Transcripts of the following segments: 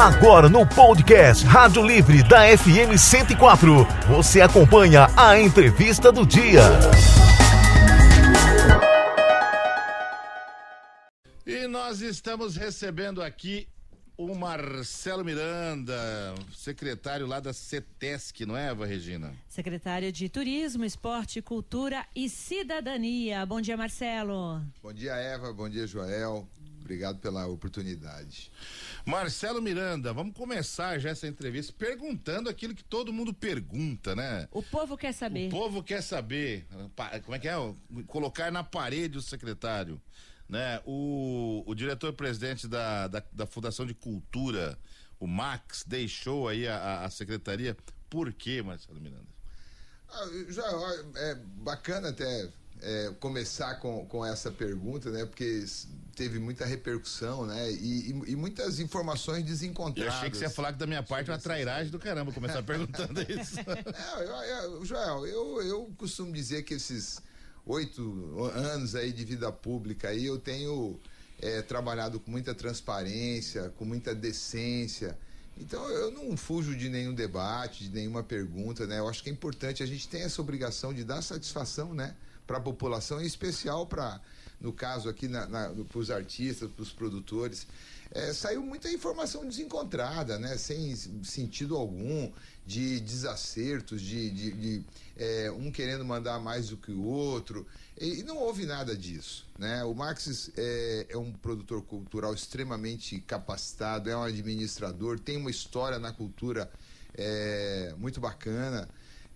Agora no podcast Rádio Livre da FM 104, você acompanha a entrevista do dia. E nós estamos recebendo aqui o Marcelo Miranda, secretário lá da CETESC, não é, Eva Regina? Secretário de Turismo, Esporte, Cultura e Cidadania. Bom dia, Marcelo. Bom dia, Eva. Bom dia, Joel. Obrigado pela oportunidade. Marcelo Miranda, vamos começar já essa entrevista perguntando aquilo que todo mundo pergunta, né? O povo quer saber. O povo quer saber. Como é que é? Colocar na parede o secretário né? O, o diretor-presidente da, da, da, Fundação de Cultura, o Max, deixou aí a, a secretaria. Por quê, Marcelo Miranda? Ah, já é bacana até é, começar com, com essa pergunta, né? Porque teve muita repercussão, né? E, e, e, muitas informações desencontradas. Eu achei que você ia falar que da minha parte é uma trairagem do caramba começar perguntando isso. Não, eu, eu, Joel, eu, eu costumo dizer que esses oito anos aí de vida pública aí eu tenho é, trabalhado com muita transparência, com muita decência. Então eu não fujo de nenhum debate, de nenhuma pergunta, né? Eu acho que é importante a gente tem essa obrigação de dar satisfação, né, para a população, em especial para, no caso aqui, para os artistas, para os produtores é, saiu muita informação desencontrada, né? sem sentido algum, de desacertos, de, de, de é, um querendo mandar mais do que o outro. E, e não houve nada disso. Né? O Marx é, é, um produtor cultural extremamente capacitado, é um administrador, tem uma história na cultura é, muito bacana.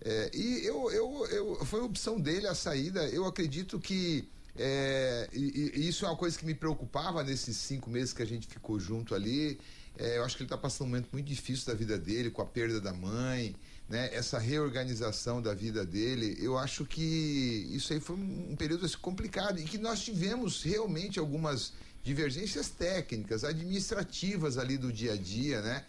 É, e eu, eu, eu, foi opção dele a saída. Eu acredito que é, e, e, isso é uma coisa que me preocupava nesses cinco meses que a gente ficou junto ali. É, eu acho que ele está passando um momento muito difícil da vida dele, com a perda da mãe, né? essa reorganização da vida dele. Eu acho que isso aí foi um período assim, complicado e que nós tivemos realmente algumas divergências técnicas, administrativas ali do dia a dia, né?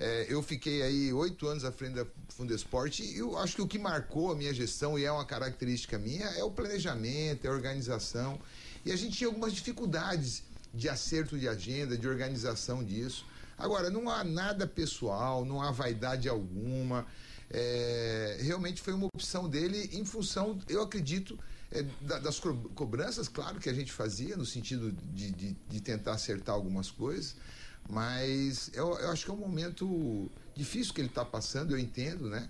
É, eu fiquei aí oito anos à frente da Fundesport e eu acho que o que marcou a minha gestão, e é uma característica minha, é o planejamento, é a organização. E a gente tinha algumas dificuldades de acerto de agenda, de organização disso. Agora, não há nada pessoal, não há vaidade alguma. É, realmente foi uma opção dele em função, eu acredito, é, das cobranças, claro que a gente fazia, no sentido de, de, de tentar acertar algumas coisas, mas eu, eu acho que é um momento difícil que ele está passando, eu entendo, né?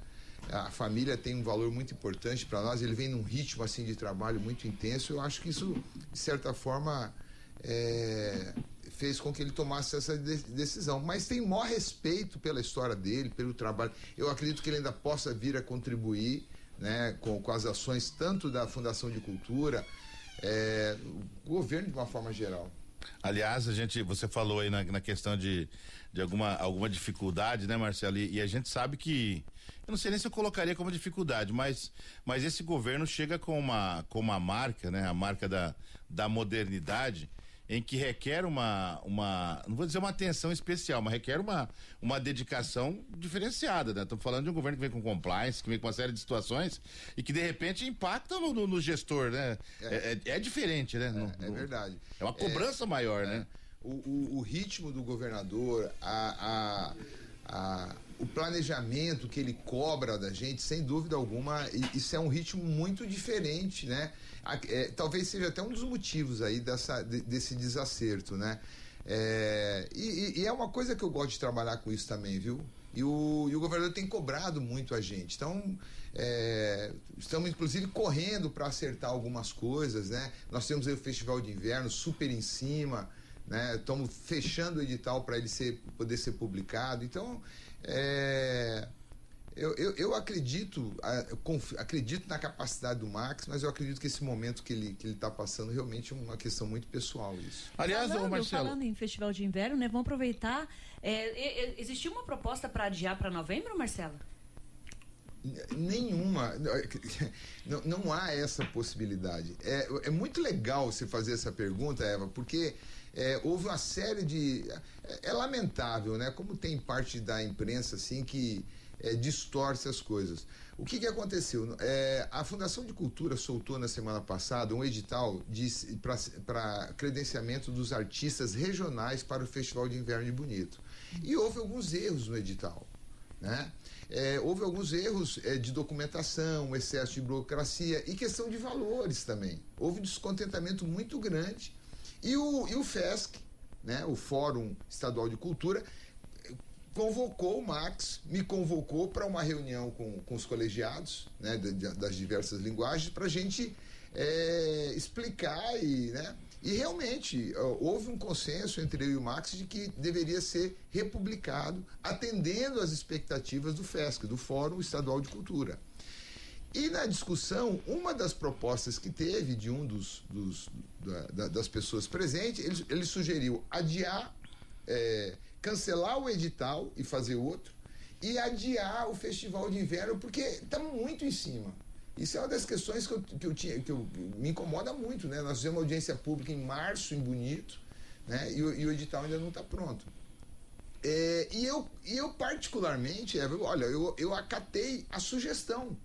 A família tem um valor muito importante para nós, ele vem num ritmo assim de trabalho muito intenso. Eu acho que isso, de certa forma, é, fez com que ele tomasse essa decisão. Mas tem maior respeito pela história dele, pelo trabalho. Eu acredito que ele ainda possa vir a contribuir né, com, com as ações tanto da Fundação de Cultura, é, o governo de uma forma geral. Aliás, a gente, você falou aí na, na questão de, de alguma, alguma dificuldade, né, Marcelo? E, e, a gente sabe que, eu não sei nem se eu colocaria como dificuldade, mas, mas esse governo chega com uma, com uma marca, né, a marca da, da modernidade, em que requer uma, uma, não vou dizer uma atenção especial, mas requer uma, uma dedicação diferenciada, né? Estamos falando de um governo que vem com compliance, que vem com uma série de situações e que de repente impacta no, no, no gestor, né? É, é, é, é diferente, né? No, é, é verdade. É uma cobrança maior, né? É. O, o, o, ritmo do governador, a, planejamento que ele cobra da gente, sem dúvida alguma, isso é um ritmo muito diferente, né? é, talvez seja até um dos motivos aí dessa, desse desacerto, né? É, e, e, é uma coisa que eu gosto de trabalhar com isso também, viu? E o, e o governador tem cobrado muito a gente. Então, é, estamos inclusive correndo para acertar algumas coisas, né? Nós temos aí o Festival de Inverno super em cima, né? Estamos fechando o edital para ele ser, poder ser publicado. Então, é, eu, eu, eu acredito, eu acredito na capacidade do Max, mas eu acredito que esse momento que ele que ele está passando realmente é uma questão muito pessoal isso. Aliás, falando, Marcelo, falando em festival de inverno, né? Vamos aproveitar. É, é, existiu uma proposta para adiar para novembro, Marcelo? Nenhuma. Não, não há essa possibilidade. É, é muito legal você fazer essa pergunta, Eva, porque é, houve uma série de. É, é lamentável, né? Como tem parte da imprensa assim que é, distorce as coisas. O que, que aconteceu? É, a Fundação de Cultura soltou na semana passada um edital para credenciamento dos artistas regionais para o Festival de Inverno de Bonito. E houve alguns erros no edital. Né? É, houve alguns erros é, de documentação, excesso de burocracia e questão de valores também. Houve descontentamento muito grande. E o, e o FESC, né, o Fórum Estadual de Cultura, convocou o Max, me convocou para uma reunião com, com os colegiados né, de, de, das diversas linguagens para a gente é, explicar e, né, e realmente houve um consenso entre eu e o Max de que deveria ser republicado, atendendo às expectativas do FESC, do Fórum Estadual de Cultura. E na discussão, uma das propostas que teve de um dos, dos da, das pessoas presentes, ele, ele sugeriu adiar é, cancelar o edital e fazer outro e adiar o festival de inverno porque estamos muito em cima. Isso é uma das questões que eu, que eu tinha, que eu, me incomoda muito, né? Nós fizemos uma audiência pública em março, em Bonito, né? E, e o edital ainda não está pronto. É, e, eu, e eu, particularmente, é, olha, eu, eu acatei a sugestão,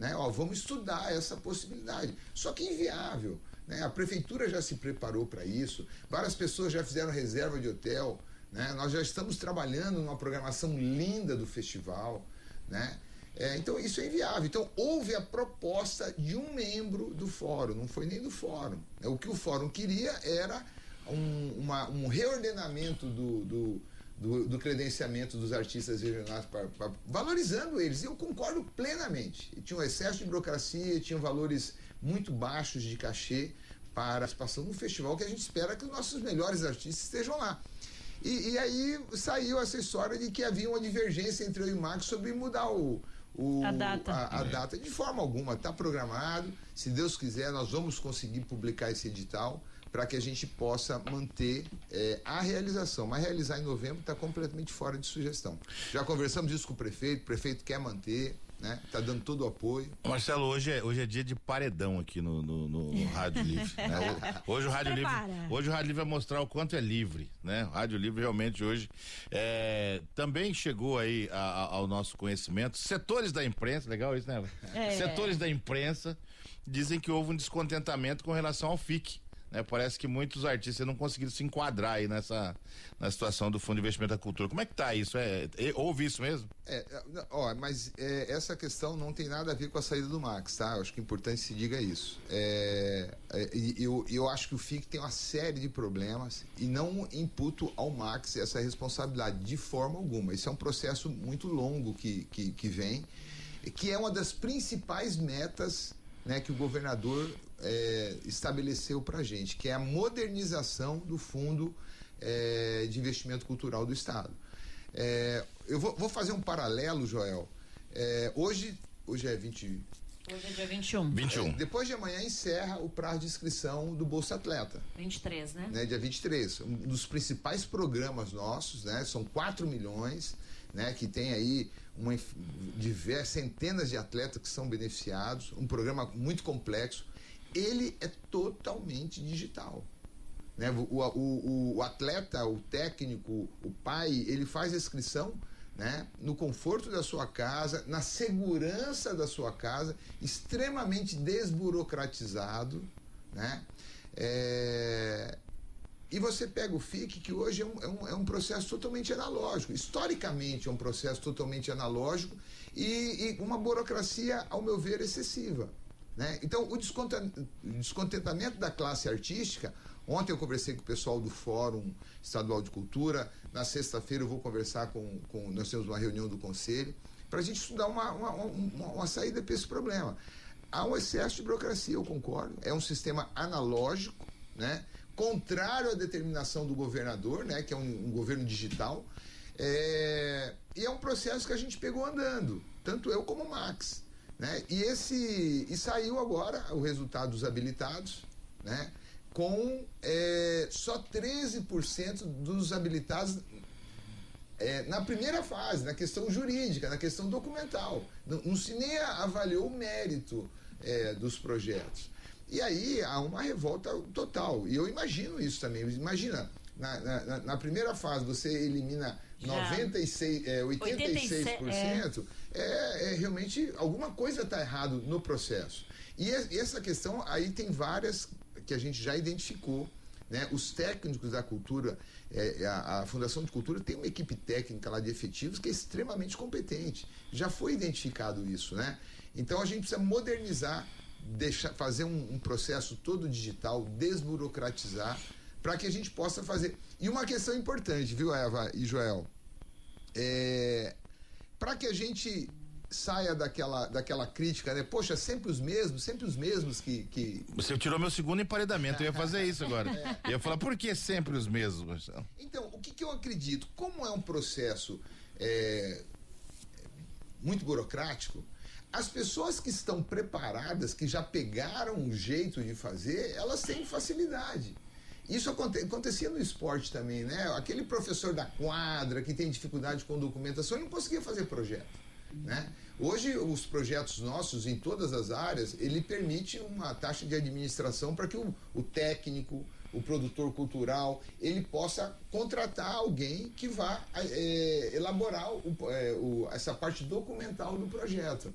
né? Ó, vamos estudar essa possibilidade. Só que inviável. Né? A prefeitura já se preparou para isso, várias pessoas já fizeram reserva de hotel, né? Nós já estamos trabalhando numa programação linda do festival. Né? É, então, isso é inviável. Então, houve a proposta de um membro do fórum, não foi nem do fórum. Né? O que o fórum queria era um, uma, um reordenamento do, do, do, do, credenciamento dos artistas regionais, pra, pra, valorizando eles. Eu concordo plenamente. E tinha um excesso de burocracia, tinha valores muito baixos de cachê para a participação no festival que a gente espera que os nossos melhores artistas estejam lá. E, e, aí saiu essa história de que havia uma divergência entre eu e o Max sobre mudar o, o a data. A, a data. De forma alguma, está programado. Se Deus quiser, nós vamos conseguir publicar esse edital para que a gente possa manter é, a realização. Mas realizar em novembro está completamente fora de sugestão. Já conversamos isso com o prefeito, o prefeito quer manter né? Tá dando todo o apoio. Marcelo, hoje é, hoje é dia de paredão aqui no, no, no, no Rádio Livre. Né? Hoje o Rádio Livre, hoje o Rádio Livre vai mostrar o quanto é livre, né? O Rádio Livre realmente hoje é, também chegou aí a, a, ao nosso conhecimento. Setores da imprensa, legal isso, né? É. Setores da imprensa dizem que houve um descontentamento com relação ao FIC. Né? Parece que muitos artistas não conseguiram se enquadrar aí nessa na situação do Fundo de Investimento da Cultura. Como é que tá isso? É, é houve isso mesmo? É, é ó, mas é, essa questão não tem nada a ver com a saída do Max, tá? Eu acho que é importante se diga isso. É, é, eu, eu acho que o FIC tem uma série de problemas e não imputo ao Max essa responsabilidade de forma alguma. Isso é um processo muito longo que, que, que vem, que é uma das principais metas né, que o governador é, estabeleceu para a gente, que é a modernização do Fundo é, de Investimento Cultural do Estado. É, eu vou, vou, fazer um paralelo, Joel. É, hoje, hoje é 20. Hoje é dia 21. 21. É, depois de amanhã encerra o prazo de inscrição do Bolsa Atleta. 23, né? né? Dia 23. Um dos principais programas nossos, né? São 4 milhões, né? Que tem aí uma, diversas, centenas de atletas que são beneficiados. Um programa muito complexo ele é totalmente digital. Né? O, o, o, atleta, o técnico, o pai, ele faz a inscrição né? no conforto da sua casa, na segurança da sua casa, extremamente desburocratizado. Né? É... E você pega o FIC, que hoje é um, é, um, é um, processo totalmente analógico. Historicamente é um processo totalmente analógico e, e uma burocracia, ao meu ver, excessiva. Né? Então, o descontentamento da classe artística. Ontem eu conversei com o pessoal do Fórum Estadual de Cultura. Na sexta-feira eu vou conversar com, com. Nós temos uma reunião do Conselho para a gente estudar uma, uma, uma, uma saída para esse problema. Há um excesso de burocracia, eu concordo. É um sistema analógico, né? contrário à determinação do governador, né? que é um, um governo digital. É... E é um processo que a gente pegou andando, tanto eu como o Max. Né? E, esse, e saiu agora o resultado dos habilitados, né? com é, só 13% dos habilitados é, na primeira fase, na questão jurídica, na questão documental. Não, não se nem avaliou o mérito é, dos projetos. E aí há uma revolta total. E eu imagino isso também. Imagina, na, na, na primeira fase você elimina Já. 96, é, 86%, é, é realmente alguma coisa está errado no processo. E, e essa questão aí tem várias que a gente já identificou. Né? Os técnicos da cultura, é, a, a, Fundação de Cultura tem uma equipe técnica lá de efetivos que é extremamente competente. Já foi identificado isso, né? Então a gente precisa modernizar, deixar, fazer um, um processo todo digital, desburocratizar, para que a gente possa fazer. E uma questão importante, viu, Eva e Joel? É, para que a gente saia daquela, daquela crítica, né? Poxa, sempre os mesmos, sempre os mesmos que. que... Você tirou meu segundo emparedamento, eu ia fazer isso agora. É. Eu ia falar, por que sempre os mesmos, Marcelo? Então, o que, que eu acredito? Como é um processo é, muito burocrático, as pessoas que estão preparadas, que já pegaram um jeito de fazer, elas têm facilidade. Isso acontecia no esporte também, né? Aquele professor da quadra que tem dificuldade com documentação, ele não conseguia fazer projeto. Né? Hoje, os projetos nossos, em todas as áreas, ele permite uma taxa de administração para que o, o, técnico, o produtor cultural, ele possa contratar alguém que vá é, elaborar o, é, o, essa parte documental do projeto.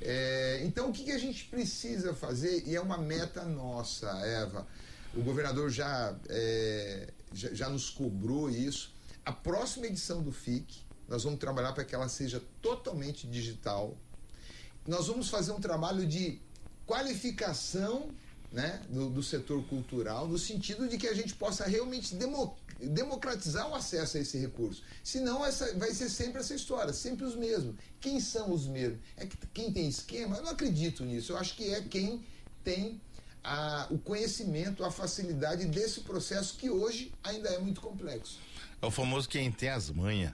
É, então, o que, que a gente precisa fazer, e é uma meta nossa, Eva, o governador já, é, já, já nos cobrou isso, a próxima edição do FIC, nós vamos trabalhar para que ela seja totalmente digital. Nós vamos fazer um trabalho de qualificação né, do, do, setor cultural, no sentido de que a gente possa realmente demo, democratizar o acesso a esse recurso. Senão essa, vai ser sempre essa história, sempre os mesmos. Quem são os mesmos? É que quem tem esquema? Eu não acredito nisso. Eu acho que é quem tem a, o conhecimento, a facilidade desse processo que hoje ainda é muito complexo. É o famoso quem tem as manhas.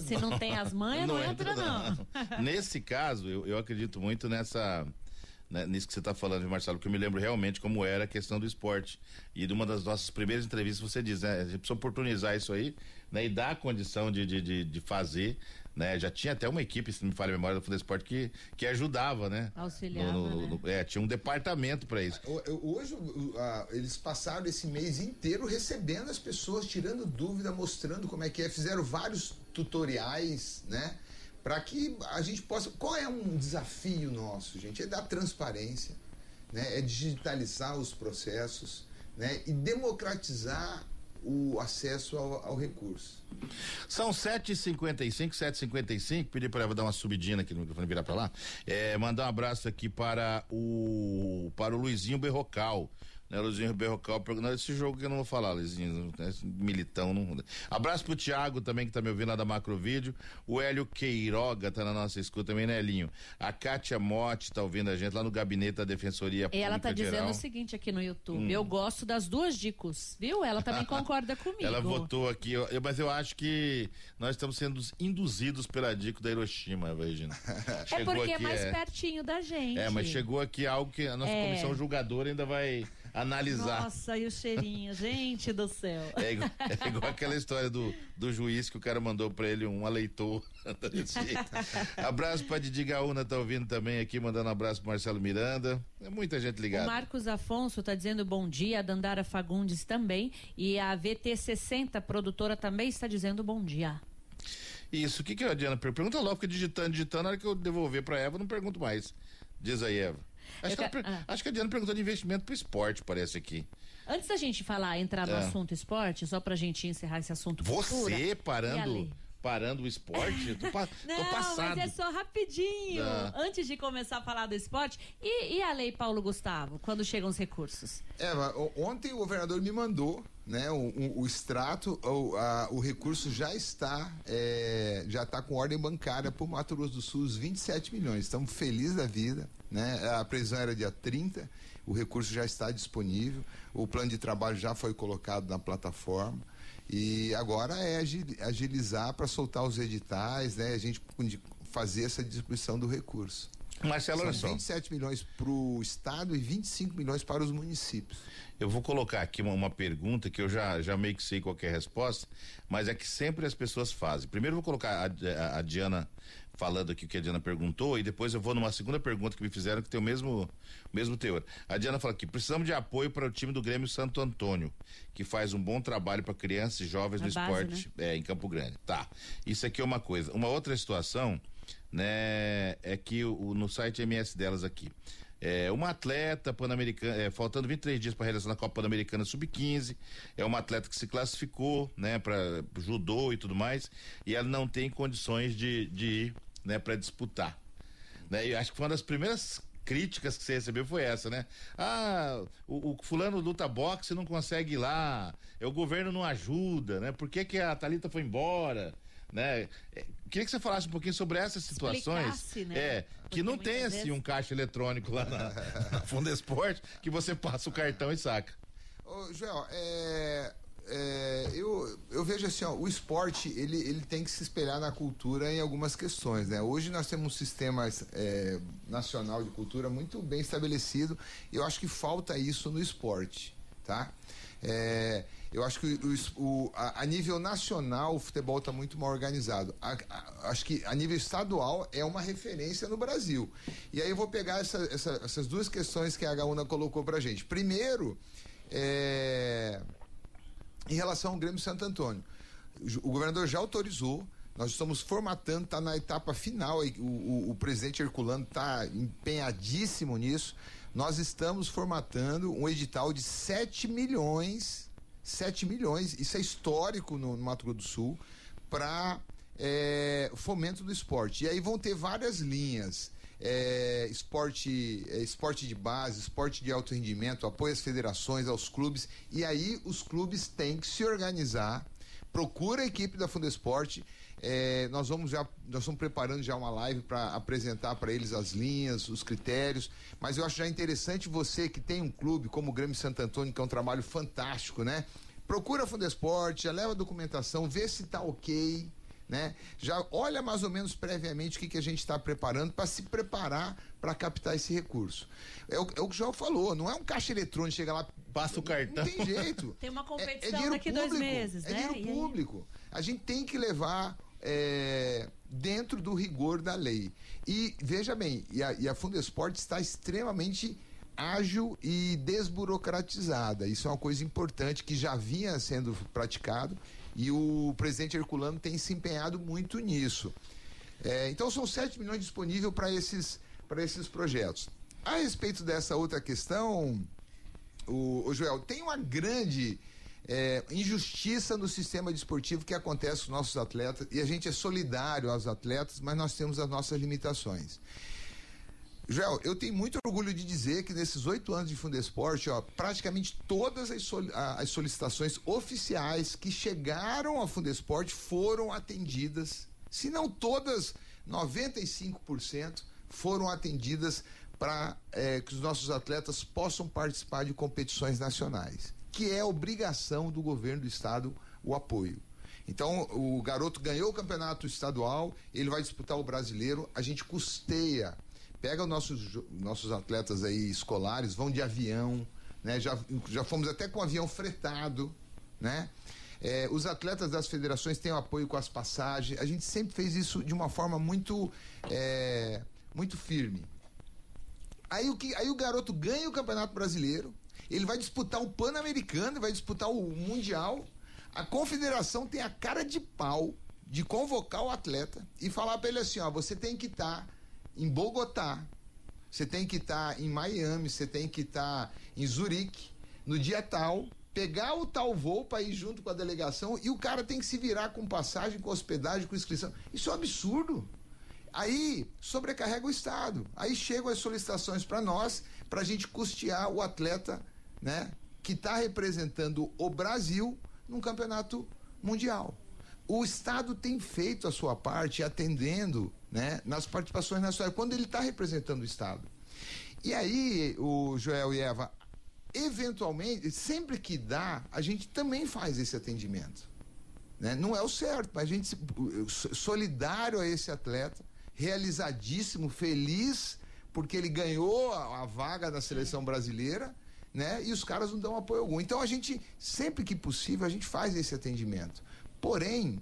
Se não tem as manhas, não, não entra, entra, não. não. Nesse caso, eu, eu acredito muito nessa. Né, nisso que você está falando, Marcelo, que eu me lembro realmente como era a questão do esporte. E de uma das nossas primeiras entrevistas você diz, né? A gente precisa oportunizar isso aí, né? E dar a condição de, de, de, de fazer né? Já tinha até uma equipe, se não me falha a memória, do Fundo Esporte que, que ajudava, né? Auxiliava, no, no, no, né? É, tinha um departamento para isso. Hoje, eles passaram esse mês inteiro recebendo as pessoas, tirando dúvida, mostrando como é que é, fizeram vários tutoriais, né? Para que a gente possa. Qual é um desafio nosso, gente? É dar transparência, né? É digitalizar os processos, né? E democratizar o acesso ao, ao recurso. São 7h55, 7h55. Pedi para ela dar uma subidinha aqui no microfone, virar para lá. É, mandar um abraço aqui para o, para o Luizinho Berrocal né, Luizinho Berrocal perguntando esse jogo que eu não vou falar, Luizinho, né, militão. Não... Abraço pro Thiago também, que tá me ouvindo lá da Macro Vídeo. O Hélio Queiroga tá na nossa escuta também, né, Elinho? A Kátia Motti tá ouvindo a gente lá no gabinete da Defensoria Pública. Ela tá dizendo o seguinte aqui no YouTube: hum. eu gosto das duas dicas, viu? Ela também concorda comigo. Ela votou aqui, eu, mas eu acho que nós estamos sendo induzidos pela dica da Hiroshima, Regina. é porque é mais é... pertinho da gente. É, mas chegou aqui algo que a nossa é... comissão julgadora ainda vai analisar. Nossa, e o cheirinho, gente do céu. É igual, é igual, aquela história do, do juiz que o cara mandou pra ele um aleitor. abraço pra Didi Gaúna, tá ouvindo também aqui, mandando um abraço pro Marcelo Miranda. É muita gente ligada. O Marcos Afonso tá dizendo bom dia, a Dandara Fagundes também. E a VT60, produtora, também está dizendo bom dia. Isso, o que que a Diana pergunta logo, porque digitando, digitando, na hora que eu devolver pra Eva, não pergunto mais. Diz aí, Eva. Acho, que, ah. acho que a Diana perguntou de investimento para esporte, parece aqui. Antes da gente falar, entrar no é. assunto esporte, só pra gente encerrar esse assunto Você cultura, parando parando o esporte? Tô, pa, Não, tô passado. mas é só rapidinho. Ah. Antes de começar a falar do esporte. E, e, a lei Paulo Gustavo, quando chegam os recursos? Eva, ontem o governador me mandou né, o, o, o extrato, o, a, o recurso já está é, já está com ordem bancária para o Mato Grosso do Sul, os 27 milhões. Estamos felizes da vida. Né? A previsão era dia 30, o recurso já está disponível, o plano de trabalho já foi colocado na plataforma. E agora é agilizar para soltar os editais, né? A gente fazer essa distribuição do recurso. Marcelo, olha São só. 27 milhões para o estado e 25 milhões para os municípios. Eu vou colocar aqui uma, uma pergunta que eu já, já meio que sei qual que é a resposta, mas é que sempre as pessoas fazem. Primeiro eu vou colocar a, a, a Diana falando aqui o que a Diana perguntou e depois eu vou numa segunda pergunta que me fizeram que tem o mesmo, mesmo teor. A Diana fala aqui: precisamos de apoio para o time do Grêmio Santo Antônio, que faz um bom trabalho para crianças e jovens A no base, esporte é, em Campo Grande. Tá. Isso aqui é uma coisa. Uma outra situação, né, é que o, no site MS delas aqui. É uma atleta pan-americana, é, faltando 23 dias para a Copa Pan-Americana Sub-15. É uma atleta que se classificou, né, para judô e tudo mais, e ela não tem condições de, de ir, né, para disputar. Né? E acho que foi uma das primeiras críticas que você recebeu foi essa, né? Ah, o, o fulano luta boxe não consegue ir lá, é, o governo não ajuda, né? Por que, que a Thalita foi embora? Né? É, queria que você falasse um pouquinho sobre essas situações. Né? É, que Porque não tem muitas assim vezes- um caixa eletrônico lá na, na Fundo Esporte que você passa o cartão e saca. Ô, Joel, é, é, eu, eu vejo assim, ó, o esporte ele, ele tem que se espelhar na cultura em algumas questões, né? Hoje nós temos um sistema é, nacional de cultura muito bem estabelecido e eu acho que falta isso no esporte, tá? É, eu acho que o, o- a, a nível nacional o futebol está muito mal organizado. A- a- acho que a nível estadual é uma referência no Brasil. E aí eu vou pegar essa- essa- essas duas questões que a Gaúna colocou pra gente. Primeiro, é, em relação ao Grêmio Santo Antônio. O governador já autorizou, nós estamos formatando, está na etapa final, o, o- o presidente Herculano está empenhadíssimo nisso. Nós estamos formatando um edital de 7 milhões, 7 milhões, isso é histórico no, no Mato Grosso do Sul, para fomento do esporte. E aí vão ter várias linhas. é, esporte, é, esporte de base, esporte de alto rendimento, apoio às federações, aos clubes. E aí os clubes têm que se organizar. Procura a equipe da Fundesporte. É, nós vamos já, nós estamos preparando já uma live para apresentar para eles as linhas, os critérios. Mas eu acho já interessante você que tem um clube como o Grêmio Santo Antônio, que é um trabalho fantástico, né? Procura a Fundesporte, já leva a documentação, vê se tá ok né? Já olha mais ou menos previamente o que, que a gente está preparando para se preparar para captar esse recurso. É o, é o que o João falou, não é um caixa eletrônico, chega lá, Passa o cartão. Não tem jeito. Tem uma É- competição é dinheiro daqui dois público, meses, é né? dinheiro E aí? público. A gente tem que levar é, dentro do rigor da lei. E veja bem, e a, e a Fundesport está extremamente ágil e desburocratizada. Isso é uma coisa importante que já vinha sendo praticado e o presidente Herculano tem se empenhado muito nisso. É, então são 7 milhões disponíveis para esses, esses projetos. A respeito dessa outra questão, o, o Joel, tem uma grande é, injustiça no sistema desportivo que acontece com os nossos atletas, e a gente é solidário aos atletas, mas nós temos as nossas limitações. Joel, eu tenho muito orgulho de dizer que nesses oito anos de Fundesporte, ó, praticamente todas as, soli- as solicitações oficiais que chegaram ao Fundesporte foram atendidas, se não todas, 95% foram atendidas para que os nossos atletas possam participar de competições nacionais, que é obrigação do governo do estado o apoio. Então, o garoto ganhou o campeonato estadual, ele vai disputar o brasileiro, a gente custeia. Pega os nossos, nossos atletas aí escolares, vão de avião, né? Já, já fomos até com avião fretado, né? É, os atletas das federações têm o apoio com as passagens. A gente sempre fez isso de uma forma muito, é, muito firme. Aí o, que, aí o garoto ganha o Campeonato Brasileiro, ele vai disputar o Pan-Americano, vai disputar o Mundial. A confederação tem a cara de pau de convocar o atleta e falar para ele assim: ó, você tem que estar em Bogotá, você tem que estar em Miami, você tem que estar em Zurique, no dia tal, pegar o tal voo para ir junto com a delegação e o cara tem que se virar com passagem, com hospedagem, com inscrição. Isso é um absurdo. Aí sobrecarrega o Estado. Aí chegam as solicitações para nós, para a gente custear o atleta, né, que está representando o Brasil num campeonato mundial. O Estado tem feito a sua parte atendendo, né, nas participações nacionais quando ele está representando o Estado. E aí, o Joel e Eva, eventualmente, sempre que dá, a gente também faz esse atendimento. Né? Não é o certo, mas a gente solidário a esse atleta, realizadíssimo, feliz porque ele ganhou a, a vaga da seleção brasileira, né? E os caras não dão apoio algum. Então a gente, sempre que possível, a gente faz esse atendimento. Porém,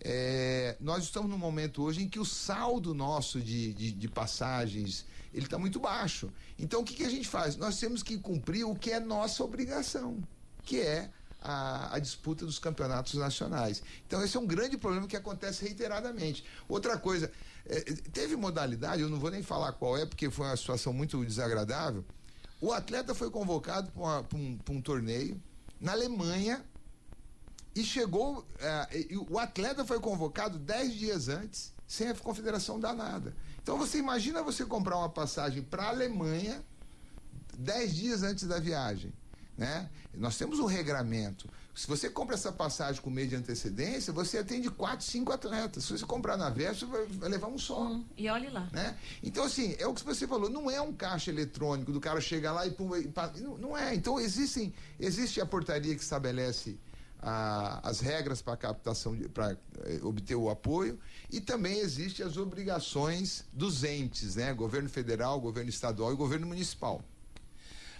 é, nós estamos num momento hoje em que o saldo nosso de, de, de passagens ele está muito baixo. Então o que, que a gente faz? Nós temos que cumprir o que é nossa obrigação, que é a, a, disputa dos campeonatos nacionais. Então, esse é um grande problema que acontece reiteradamente. Outra coisa, é, teve modalidade, eu não vou nem falar qual é, porque foi uma situação muito desagradável. O atleta foi convocado para um, um, torneio na Alemanha e chegou. É, e o atleta foi convocado dez dias antes, sem a confederação dar nada. Então, você imagina você comprar uma passagem para a Alemanha dez dias antes da viagem né? Nós temos um regramento. Se você compra essa passagem com mês de antecedência, você atende quatro, cinco atletas. Se você comprar na véspera, vai, vai levar um só. Hum, e olhe lá. Né? Então, assim, é o que você falou, não é um caixa eletrônico do cara chegar lá e pum, e, não, não, é. Então, existem, existe a portaria que estabelece a, as regras para captação, para eh, obter o apoio, e também existem as obrigações dos entes, né? Governo federal, governo estadual e governo municipal.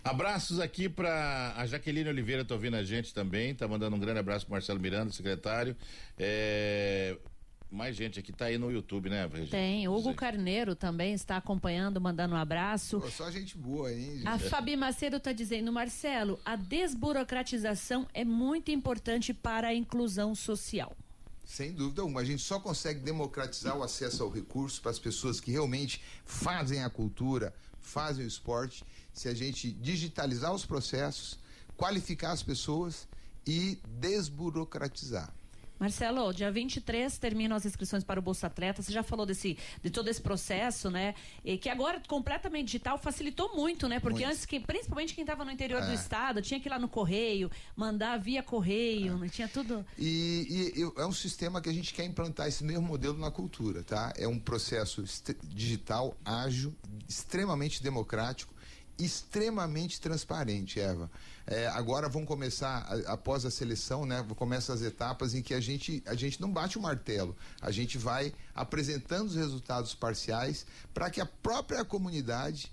Abraços aqui para a Jaqueline Oliveira, tá ouvindo a gente também, tá mandando um grande abraço pro Marcelo Miranda, secretário. É, mais gente aqui tá aí no YouTube, né, Regina? Tem. Hugo. Carneiro também está acompanhando, mandando um abraço. Pô, só gente boa, hein? Gente? A Fabi Macedo está dizendo, Marcelo, a desburocratização é muito importante para a inclusão social. Sem dúvida alguma. A gente só consegue democratizar o acesso ao recurso para as pessoas que realmente fazem a cultura, fazem o esporte se a gente digitalizar os processos, qualificar as pessoas e desburocratizar. Marcelo, dia 23 terminam as inscrições para o Bolsa Atleta. Você já falou desse, de todo esse processo, né? E que agora, completamente digital, facilitou muito, né? Porque muito. antes, que, principalmente quem estava no interior é. do estado, tinha que ir lá no correio, mandar via correio, é. tinha tudo. E, e, é um sistema que a gente quer implantar esse mesmo modelo na cultura, tá? É um processo digital, ágil, extremamente democrático extremamente transparente, Eva. É, agora vão começar, após a seleção, né? Começam as etapas em que a gente, a gente não bate o martelo, a gente vai apresentando os resultados parciais para que a própria comunidade,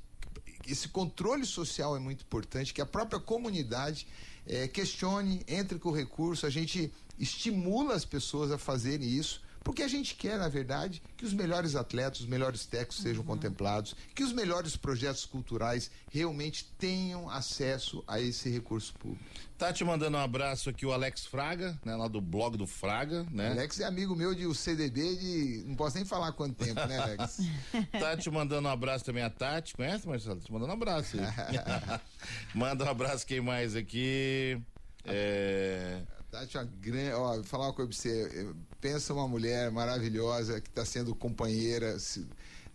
esse controle social é muito importante, que a própria comunidade é, questione, entre com o recurso, a gente estimula as pessoas a fazerem isso porque a gente quer, na verdade, que os melhores atletas, os melhores técnicos uhum. sejam contemplados, que os melhores projetos culturais realmente tenham acesso a esse recurso público. Tá te mandando um abraço aqui o Alex Fraga, né, lá do blog do Fraga, né? Alex é amigo meu de o CDB de, não posso nem falar quanto tempo, né, Alex? tá te mandando um abraço também a Tati, conhece, Marcelo? Te mandando um abraço. Manda um abraço quem mais aqui? É... Tati, uma grande, ó, vou falar uma coisa pra você, pensa uma mulher maravilhosa que está sendo companheira, se,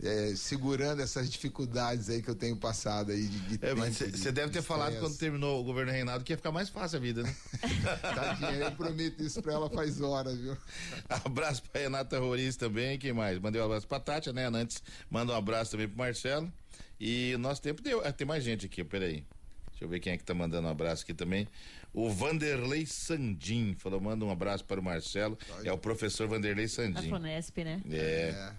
é, segurando essas dificuldades aí que eu tenho passado aí de, de É, mas você deve ter de falado quando terminou o governo Reinaldo que ia ficar mais fácil a vida, né? Tadinha, eu prometo isso pra ela faz horas, viu? Abraço pra Renata Roriz também, quem mais? Mandei um abraço pra Tati, né? Antes, manda um abraço também pro Marcelo. E o nosso tempo deu. Ah, tem mais gente aqui, peraí. Deixa eu ver quem é que tá mandando um abraço aqui também. O Vanderlei Sandim falou: manda um abraço para o Marcelo. É o professor Vanderlei Sandim. Da Fonesp, né? É. é.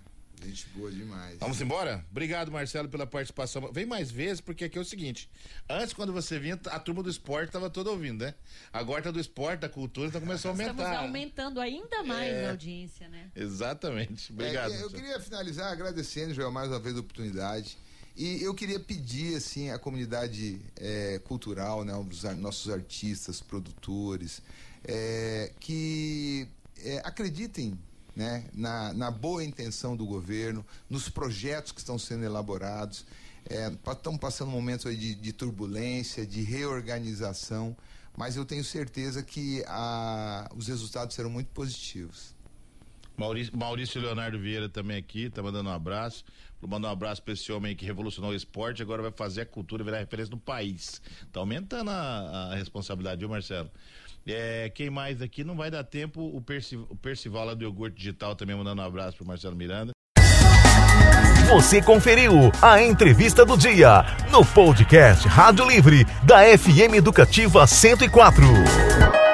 Gente boa demais. Vamos embora? Obrigado, Marcelo, pela participação. Vem mais vezes, porque aqui é o seguinte: antes, quando você vinha, a turma do esporte estava toda ouvindo, né? Agora tá do esporte, da cultura, então começou a aumentar. Estamos aumentando ainda mais é, a audiência, né? Exatamente. Obrigado. É, eu queria finalizar agradecendo, Joel, mais uma vez a oportunidade. E eu queria pedir assim à comunidade é, cultural, né, os nossos artistas, produtores, é, que é, acreditem né, na, na, boa intenção do governo, nos projetos que estão sendo elaborados. É, estamos passando momentos de, de, turbulência, de reorganização, mas eu tenho certeza que a, os resultados serão muito positivos. Maurício, Maurício Leonardo Vieira também aqui, tá mandando um abraço. Vou mandar um abraço para esse homem que revolucionou o esporte, agora vai fazer a cultura virar referência no país. Tá aumentando a, a responsabilidade, viu, Marcelo? É, quem mais aqui? Não vai dar tempo. O, Perci, o Percival lá do Iogurte Digital também mandando um abraço pro Marcelo Miranda. Você conferiu a entrevista do dia no podcast Rádio Livre da FM Educativa 104.